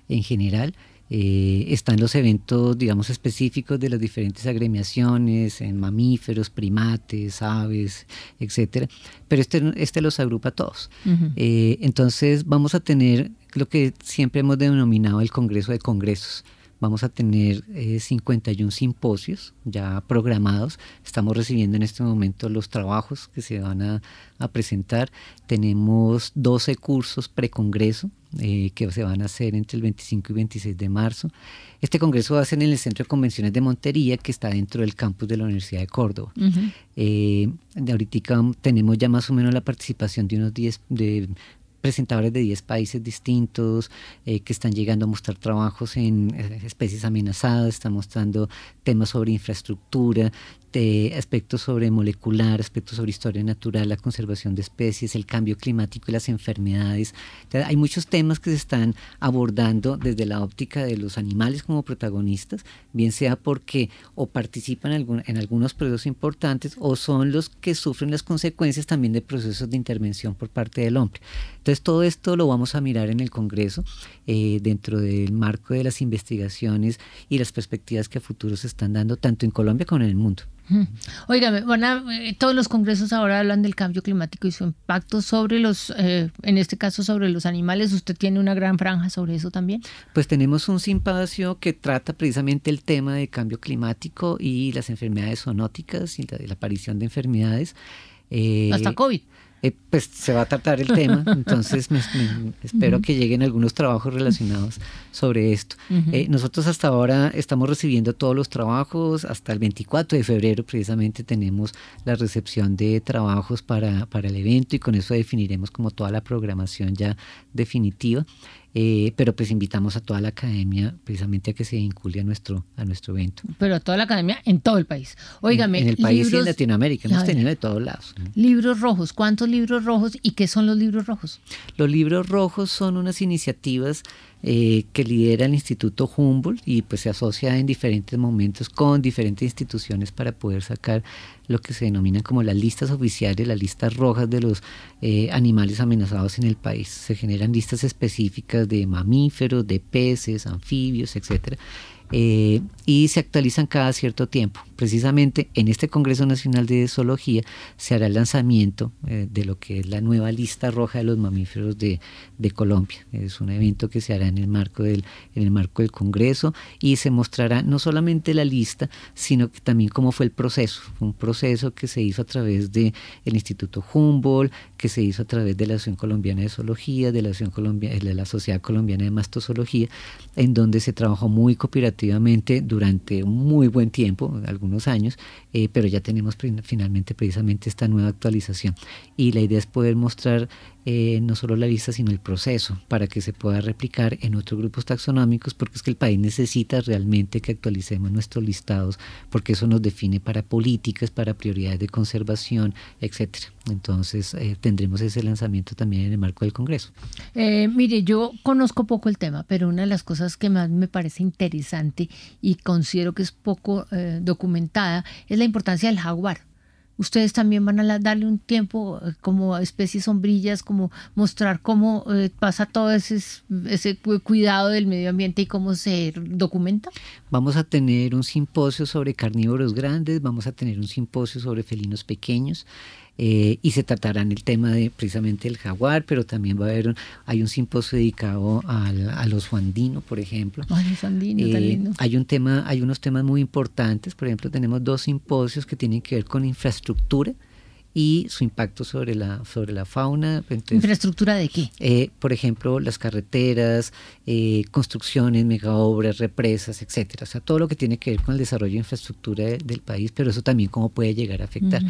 en general. Eh, están los eventos, digamos, específicos de las diferentes agremiaciones, en mamíferos, primates, aves, etcétera. Pero este, este los agrupa a todos. Eh, entonces vamos a tener lo que siempre hemos denominado el Congreso de Congresos. Vamos a tener 51 eh, simposios ya programados. Estamos recibiendo en este momento los trabajos que se van a, presentar. Tenemos 12 cursos precongreso eh, que se van a hacer entre el 25 y 26 de marzo. Este congreso va a ser en el Centro de Convenciones de Montería, que está dentro del campus de la Universidad de Córdoba. Eh, de ahorita tenemos ya más o menos la participación de unos 10 de presentadores de 10 países distintos eh, que están llegando a mostrar trabajos en eh, especies amenazadas, están mostrando temas sobre infraestructura, de aspectos sobre molecular, aspectos sobre historia natural, la conservación de especies, el cambio climático y las enfermedades. hay muchos temas que se están abordando desde la óptica de los animales como protagonistas, bien sea porque o participan en, en algunos procesos importantes o son los que sufren las consecuencias también de procesos de intervención por parte del hombre. Entonces todo esto lo vamos a mirar en el Congreso eh, dentro del marco de las investigaciones y las perspectivas que a futuro se están dando tanto en Colombia como en el mundo. Óigame, eh, todos los congresos ahora hablan del cambio climático y su impacto sobre los, eh, en este caso sobre los animales. ¿Usted tiene una gran franja sobre eso también? Pues tenemos un simposio que trata precisamente el tema del cambio climático y las enfermedades zoonóticas y la, aparición de enfermedades. Eh, Hasta COVID. Eh, pues se va a tratar el tema, entonces espero que lleguen algunos trabajos relacionados sobre esto. Eh, nosotros hasta ahora estamos recibiendo todos los trabajos, hasta el 24 de febrero precisamente tenemos la recepción de trabajos para, para el evento y con eso definiremos como toda la programación ya definitiva. Eh, pero pues invitamos a toda la academia precisamente a que se vincule a nuestro, a nuestro evento. Pero a toda la academia en todo el país. Óigame. En, el país y en Latinoamérica, hemos tenido de todos lados. Libros rojos, ¿cuántos libros rojos y qué son los libros rojos? Los libros rojos son unas iniciativas eh, que lidera el Instituto Humboldt y pues se asocia en diferentes momentos con diferentes instituciones para poder sacar lo que se denominan como las listas oficiales, las listas rojas de los eh, animales amenazados en el país. Se generan listas específicas de mamíferos, de peces, anfibios, etcétera eh, y se actualizan cada cierto tiempo. Precisamente en este Congreso Nacional de Zoología se hará el lanzamiento eh, de lo que es la nueva lista roja de los mamíferos de, de, Colombia. Es un evento que se hará en el, marco del, en el marco del Congreso y se mostrará no solamente la lista, sino que también cómo fue el proceso. un proceso que se hizo a través del el Instituto Humboldt, que se hizo a través de la Asociación Colombiana de Zoología, de la, Asociación Colombia, de la Sociedad Colombiana de Mastozoología, en donde se trabajó muy cooperativamente durante un muy buen tiempo, algunos años, eh, pero ya tenemos finalmente precisamente esta nueva actualización. Y la idea es poder mostrar eh, no solo la lista, sino el proceso para que se pueda replicar en otros grupos taxonómicos, porque es que el país necesita realmente que actualicemos nuestros listados, porque eso nos define para políticas, para prioridades de conservación, etcétera. Entonces eh, tendremos ese lanzamiento también en el marco del Congreso. Eh, mire, yo conozco poco el tema, pero una de las cosas que más me parece interesante y considero que es poco documentada es la importancia del jaguar ustedes también van a darle un tiempo eh, como especies sombrillas, como mostrar cómo eh, pasa todo ese, ese cuidado del medio ambiente y cómo se documenta? Vamos a tener un simposio sobre carnívoros grandes, vamos a tener un simposio sobre felinos pequeños. Eh, y se tratará en el tema de precisamente el jaguar, pero también va a haber, hay un simposio dedicado al, a los andinos, por ejemplo. Eh, hay un tema, hay unos temas muy importantes, por ejemplo, tenemos dos simposios que tienen que ver con infraestructura y su impacto sobre la, sobre la fauna. ¿Infraestructura de qué? Eh, por ejemplo, las carreteras, eh, construcciones, megaobras, represas, etcétera. O sea, todo lo que tiene que ver con el desarrollo de infraestructura del país, pero eso también cómo puede llegar a afectar.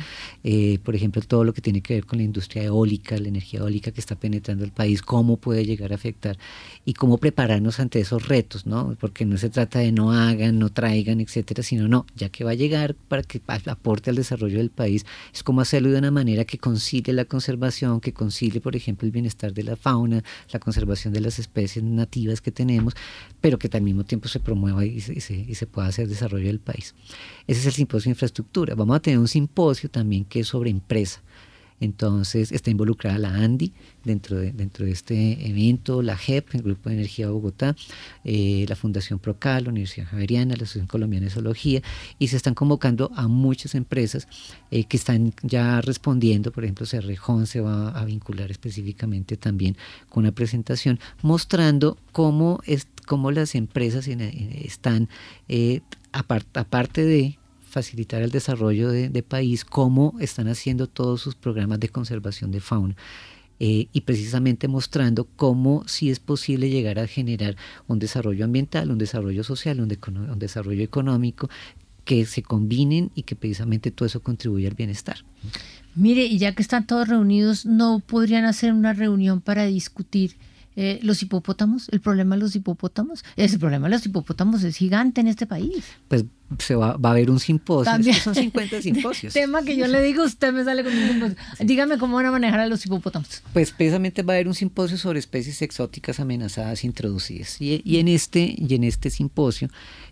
Eh, por ejemplo, todo lo que tiene que ver con la industria eólica, la energía eólica que está penetrando el país, cómo puede llegar a afectar y cómo prepararnos ante esos retos, ¿no? Porque no se trata de no hagan, no traigan, etcétera, sino no, ya que va a llegar para que aporte al desarrollo del país, es como hacerlo de una manera que concilie la conservación, que concilie, por ejemplo, el bienestar de la fauna, la conservación de las especies nativas que tenemos, pero que al mismo tiempo se promueva y se, y se, pueda hacer desarrollo del país. Ese es el simposio de infraestructura. Vamos a tener un simposio también que es sobre empresa. Entonces está involucrada la ANDI dentro de, dentro de este evento, la JEP, el Grupo de Energía Bogotá, eh, la Fundación Procal, la Universidad Javeriana, la Asociación Colombiana de Zoología, y se están convocando a muchas empresas eh, que están ya respondiendo, por ejemplo, Cerrejón se va a vincular específicamente también con una presentación mostrando cómo, es, cómo las empresas están, eh, aparte de facilitar el desarrollo de, país, cómo están haciendo todos sus programas de conservación de fauna. Eh, y precisamente mostrando cómo sí es posible llegar a generar un desarrollo ambiental, un desarrollo social, un, un desarrollo económico que se combinen y que precisamente todo eso contribuye al bienestar. Mire, y ya que están todos reunidos, ¿no podrían hacer una reunión para discutir eh, los hipopótamos, el problema de los hipopótamos. El problema de los hipopótamos es gigante en este país. Pues se va, va a haber un simposio. son 50 simposios. Tema que yo le digo, usted me sale con un simposio. Dígame cómo van a manejar a los hipopótamos. Pues precisamente va a haber un simposio sobre especies exóticas amenazadas introducidas. Y, y en, este, y en este simposio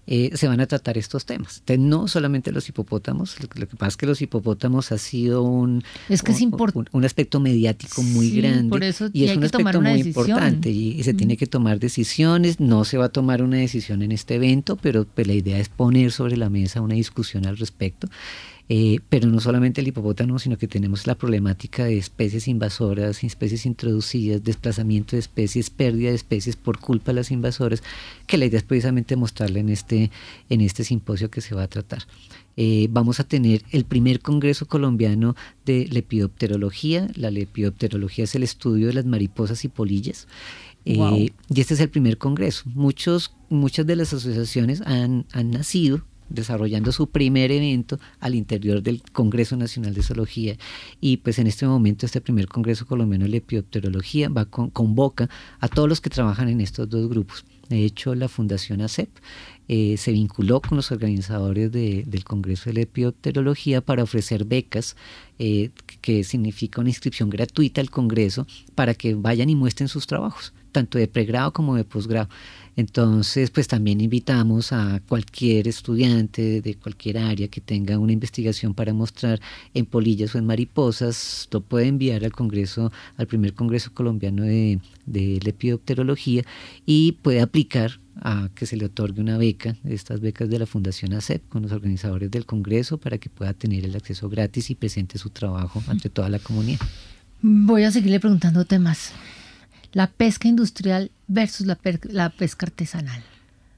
eh, se van a tratar estos temas. Entonces, no solamente los hipopótamos, lo, que pasa es que los hipopótamos ha sido un, es que un, un, aspecto mediático muy grande por eso y es un aspecto muy decisión. importante y, se tiene que tomar decisiones. No se va a tomar una decisión en este evento, pero pues, la idea es poner sobre la mesa una discusión al respecto. Eh, pero no solamente el hipopótamo, sino que tenemos la problemática de especies invasoras, especies introducidas, desplazamiento de especies, pérdida de especies por culpa de las invasoras, que la idea es precisamente mostrarle en este, en este simposio que se va a tratar. Eh, vamos a tener el primer Congreso Colombiano de Lepidopterología. La lepidopterología es el estudio de las mariposas y polillas. Eh, y este es el primer congreso. Muchos, muchas de las asociaciones han, han nacido desarrollando su primer evento al interior del Congreso Nacional de Zoología y pues en este momento este primer Congreso Colombiano de Lepidopterología va convoca a todos los que trabajan en estos dos grupos. De hecho, la Fundación ACEP eh, se vinculó con los organizadores del Congreso de Lepidopterología para ofrecer becas, eh, que significa una inscripción gratuita al Congreso, para que vayan y muestren sus trabajos, tanto de pregrado como de posgrado. Entonces, pues también invitamos a cualquier estudiante de cualquier área que tenga una investigación para mostrar en polillas o en mariposas, lo puede enviar al Congreso, al primer Congreso Colombiano de, de Lepidopterología y puede aplicar a que se le otorgue una beca, estas becas de la Fundación ACEP, con los organizadores del Congreso para que pueda tener el acceso gratis y presente su trabajo ante toda la comunidad. Voy a seguirle preguntando temas la pesca industrial versus la, la pesca artesanal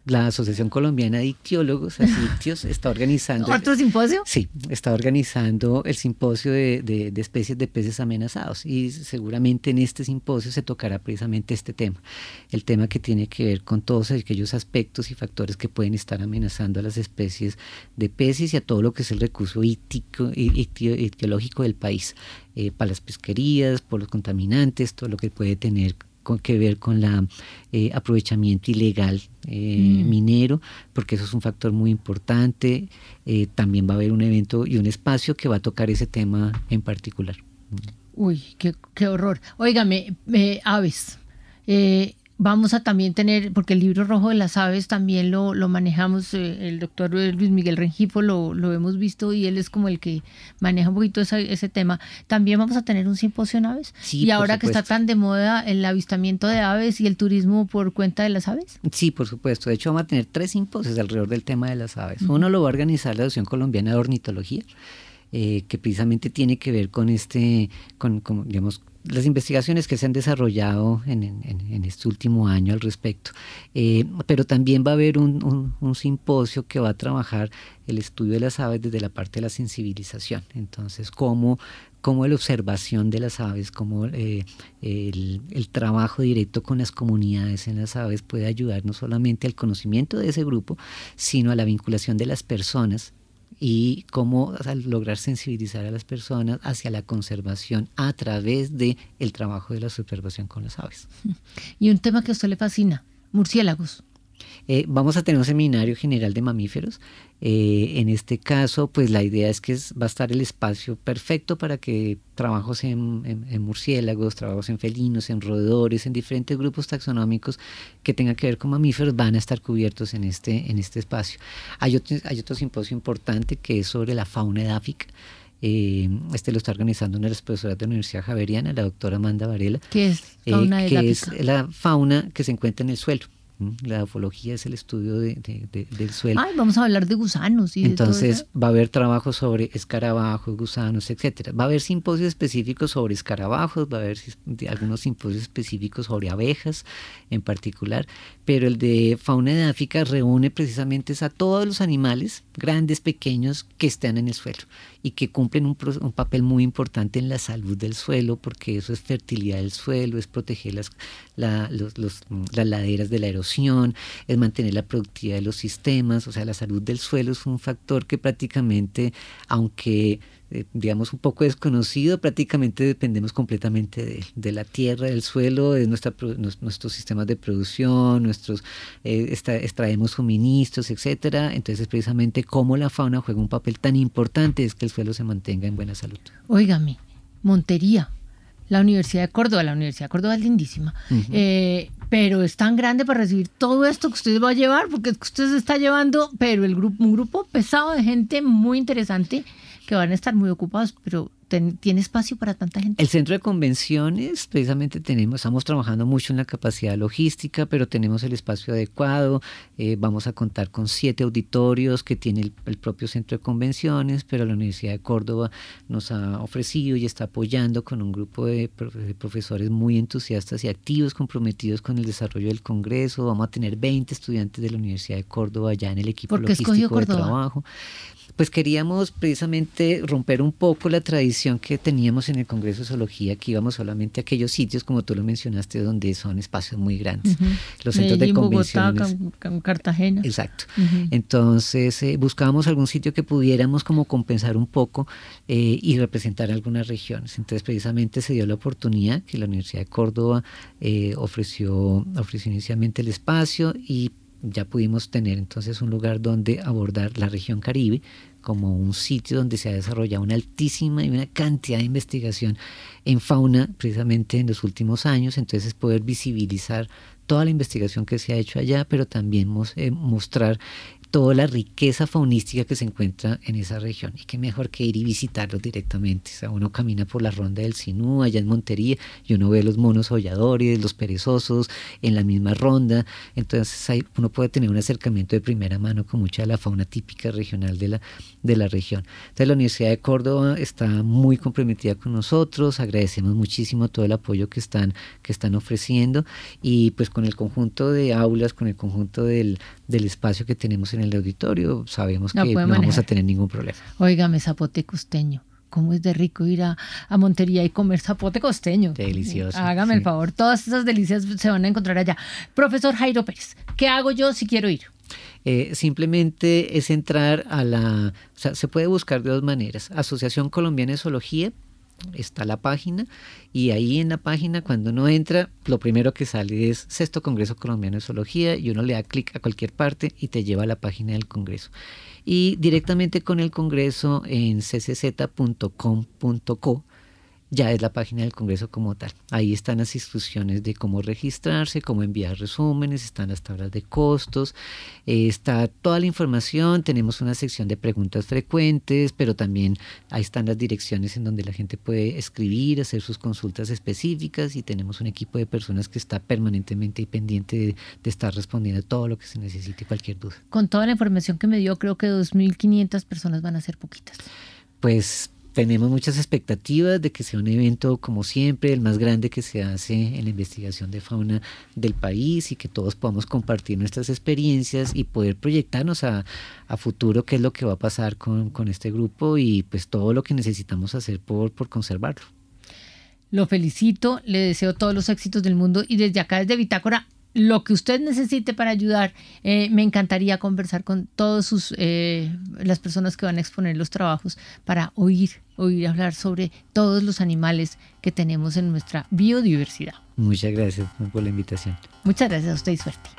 la Asociación Colombiana de Ictiólogos, Asictios, está organizando... ¿Otro simposio? Sí, está organizando el simposio de, de, especies de peces amenazados y seguramente en este simposio se tocará precisamente este tema, el tema que tiene que ver con todos aquellos aspectos y factores que pueden estar amenazando a las especies de peces y a todo lo que es el recurso ictico, ictiológico del país, eh, para las pesquerías, por los contaminantes, todo lo que puede tener que ver con el eh, aprovechamiento ilegal eh, mm. minero, porque eso es un factor muy importante. Eh, también va a haber un evento y un espacio que va a tocar ese tema en particular. Uy, qué, qué horror. Óigame, aves. Vamos a también tener, porque el libro rojo de las aves también lo, lo manejamos, eh, el doctor Luis Miguel Rengifo lo, lo, hemos visto y él es como el que maneja un poquito ese, tema. También vamos a tener un simposio en aves. y ahora que está tan de moda el avistamiento de aves y el turismo por cuenta de las aves. Sí, por supuesto. De hecho, vamos a tener tres simposios alrededor del tema de las aves. Uno lo va a organizar la Asociación Colombiana de Ornitología. Eh, que precisamente tiene que ver con este, con, con digamos, las investigaciones que se han desarrollado en, este último año al respecto. Eh, pero también va a haber un, un, simposio que va a trabajar el estudio de las aves desde la parte de la sensibilización. Entonces, cómo, cómo la observación de las aves, cómo eh, el, el, trabajo directo con las comunidades en las aves puede ayudar no solamente al conocimiento de ese grupo, sino a la vinculación de las personas y cómo lograr sensibilizar a las personas hacia la conservación a través de el trabajo de la observación con las aves. Y un tema que a usted le fascina, murciélagos. Eh, vamos a tener un seminario general de mamíferos. Eh, en este caso, pues la idea es que va a estar el espacio perfecto para que trabajos en, murciélagos, trabajos en felinos, en roedores, en diferentes grupos taxonómicos que tengan que ver con mamíferos van a estar cubiertos en este, en este espacio. Hay otro, hay otro simposio importante que es sobre la fauna edáfica Eh, este lo está organizando una de las profesoras de la Universidad Javeriana, la doctora Amanda Varela. ¿Qué es eh, fauna que es la fauna que se encuentra en el suelo. La ufología es el estudio de, del suelo. Ay, vamos a hablar de gusanos. Y Entonces va a haber trabajo sobre escarabajos, gusanos, etcétera. Va a haber simposios específicos sobre escarabajos, va a haber algunos simposios específicos sobre abejas en particular, pero el de fauna de África reúne precisamente a todos los animales, grandes, pequeños, que están en el suelo y que cumplen un, un, papel muy importante en la salud del suelo, porque eso es fertilidad del suelo, es proteger las, la, los, los, las laderas de la erosión, es mantener la productividad de los sistemas, o sea, la salud del suelo es un factor que prácticamente, aunque eh, digamos, un poco desconocido, prácticamente dependemos completamente de, la tierra, del suelo, de nuestra, nuestros sistemas de producción, nuestros eh, extraemos suministros, etcétera. Entonces, precisamente cómo la fauna juega un papel tan importante es que el suelo se mantenga en buena salud. Óigame, Montería, la Universidad de Córdoba, la Universidad de Córdoba es lindísima, eh, pero es tan grande para recibir todo esto que usted va a llevar, porque usted se está llevando, pero el grupo, un grupo pesado de gente muy interesante que van a estar muy ocupados, pero ¿tiene espacio para tanta gente? El centro de convenciones, precisamente tenemos, estamos trabajando mucho en la capacidad logística, pero tenemos el espacio adecuado. Eh, vamos a contar con siete auditorios que tiene el, propio centro de convenciones, pero la Universidad de Córdoba nos ha ofrecido y está apoyando con un grupo de, profesores muy entusiastas y activos, comprometidos con el desarrollo del Congreso. Vamos a tener 20 estudiantes de la Universidad de Córdoba ya en el equipo logístico de trabajo pues queríamos precisamente romper un poco la tradición que teníamos en el Congreso de Zoología, que íbamos solamente a aquellos sitios, como tú lo mencionaste, donde son espacios muy grandes. Los centros de convenciones. Bogotá, Cartagena. Exacto. Entonces eh, buscábamos algún sitio que pudiéramos como compensar un poco eh, y representar algunas regiones. Entonces precisamente se dio la oportunidad que la Universidad de Córdoba eh, ofreció, ofreció inicialmente el espacio y ya pudimos tener entonces un lugar donde abordar la región Caribe como un sitio donde se ha desarrollado una altísima y una cantidad de investigación en fauna precisamente en los últimos años, entonces poder visibilizar toda la investigación que se ha hecho allá, pero también eh, mostrar toda la riqueza faunística que se encuentra en esa región. Y qué mejor que ir y visitarlos directamente. O sea, uno camina por la ronda del Sinú, allá en Montería, y uno ve los monos holladores, los perezosos en la misma ronda. Entonces ahí uno puede tener un acercamiento de primera mano con mucha de la fauna típica regional de la, de la región. Entonces la Universidad de Córdoba está muy comprometida con nosotros, agradecemos muchísimo todo el apoyo que están, que están ofreciendo y pues con el conjunto de aulas, con el conjunto del, del espacio que tenemos en el auditorio, sabemos que no vamos a tener ningún problema. Óigame, zapote costeño. ¿Cómo es de rico ir a, Montería y comer zapote costeño? Delicioso. Hágame el favor, todas esas delicias se van a encontrar allá. Profesor Jairo Pérez, ¿qué hago yo si quiero ir? Eh, simplemente es entrar a la, o sea, se puede buscar de dos maneras. Asociación Colombiana de Zoología, está la página y ahí en la página cuando uno entra lo primero que sale es Sexto Congreso Colombiano de Zoología y uno le da clic a cualquier parte y te lleva a la página del Congreso. Y directamente con el Congreso en ccz.com.co ya es la página del Congreso como tal. Ahí están las instrucciones de cómo registrarse, cómo enviar resúmenes, están las tablas de costos, eh, está toda la información, tenemos una sección de preguntas frecuentes, pero también ahí están las direcciones en donde la gente puede escribir, hacer sus consultas específicas y tenemos un equipo de personas que está permanentemente y pendiente de, de estar respondiendo a todo lo que se necesite, cualquier duda. Con toda la información que me dio, creo que 2.500 personas van a ser poquitas. Pues tenemos muchas expectativas de que sea un evento, como siempre, el más grande que se hace en la investigación de fauna del país y que todos podamos compartir nuestras experiencias y poder proyectarnos a, futuro qué es lo que va a pasar con, este grupo y pues todo lo que necesitamos hacer por, por conservarlo. Lo felicito, le deseo todos los éxitos del mundo y desde acá, desde Bitácora, lo que usted necesite para ayudar. Eh, me encantaría conversar con todas sus eh, las personas que van a exponer los trabajos para oír, oír hablar sobre todos los animales que tenemos en nuestra biodiversidad. Muchas gracias por la invitación. Muchas gracias a usted y suerte.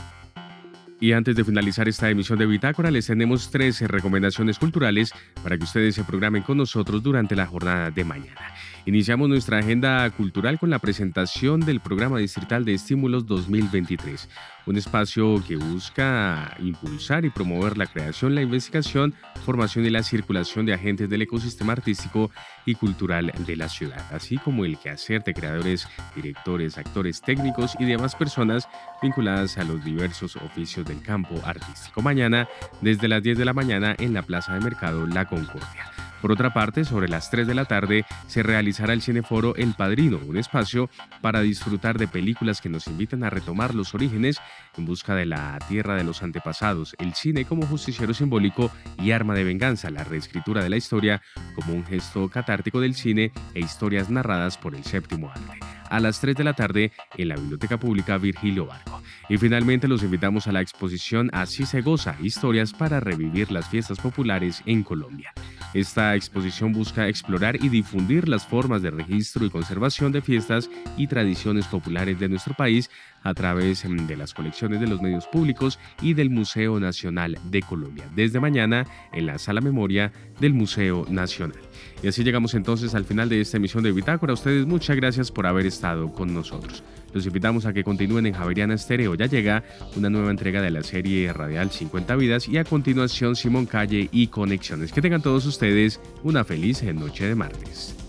Y antes de finalizar esta emisión de Bitácora, les tenemos tres recomendaciones culturales para que ustedes se programen con nosotros durante la jornada de mañana. Iniciamos nuestra agenda cultural con la presentación del Programa Distrital de Estímulos 2023, un espacio que busca impulsar y promover la creación, la investigación, formación y la circulación de agentes del ecosistema artístico y cultural de la ciudad, así como el quehacer de creadores, directores, actores, técnicos y demás personas vinculadas a los diversos oficios del campo artístico. Mañana, desde las 10 de la mañana, en la Plaza de Mercado La Concordia. Por otra parte, sobre las 3 de la tarde se realizará el Cineforo El Padrino, un espacio para disfrutar de películas que nos invitan a retomar los orígenes en busca de la tierra de los antepasados, el cine como justiciero simbólico y arma de venganza, la reescritura de la historia como un gesto catártico del cine e historias narradas por el séptimo arte a las 3 de la tarde en la Biblioteca Pública Virgilio Barco. Y finalmente los invitamos a la exposición Así se goza, historias para revivir las fiestas populares en Colombia. Esta exposición busca explorar y difundir las formas de registro y conservación de fiestas y tradiciones populares de nuestro país a través mm, de las colecciones de los medios públicos y del Museo Nacional de Colombia, desde mañana en la Sala Memoria del Museo Nacional. Y así llegamos entonces al final de esta emisión de Bitácora. A ustedes muchas gracias por haber estado con nosotros. Los invitamos a que continúen en Javeriana Estéreo. Ya llega una nueva entrega de la serie radial 50 vidas y a continuación Simón Calle y Conexiones. Que tengan todos ustedes una feliz noche de martes.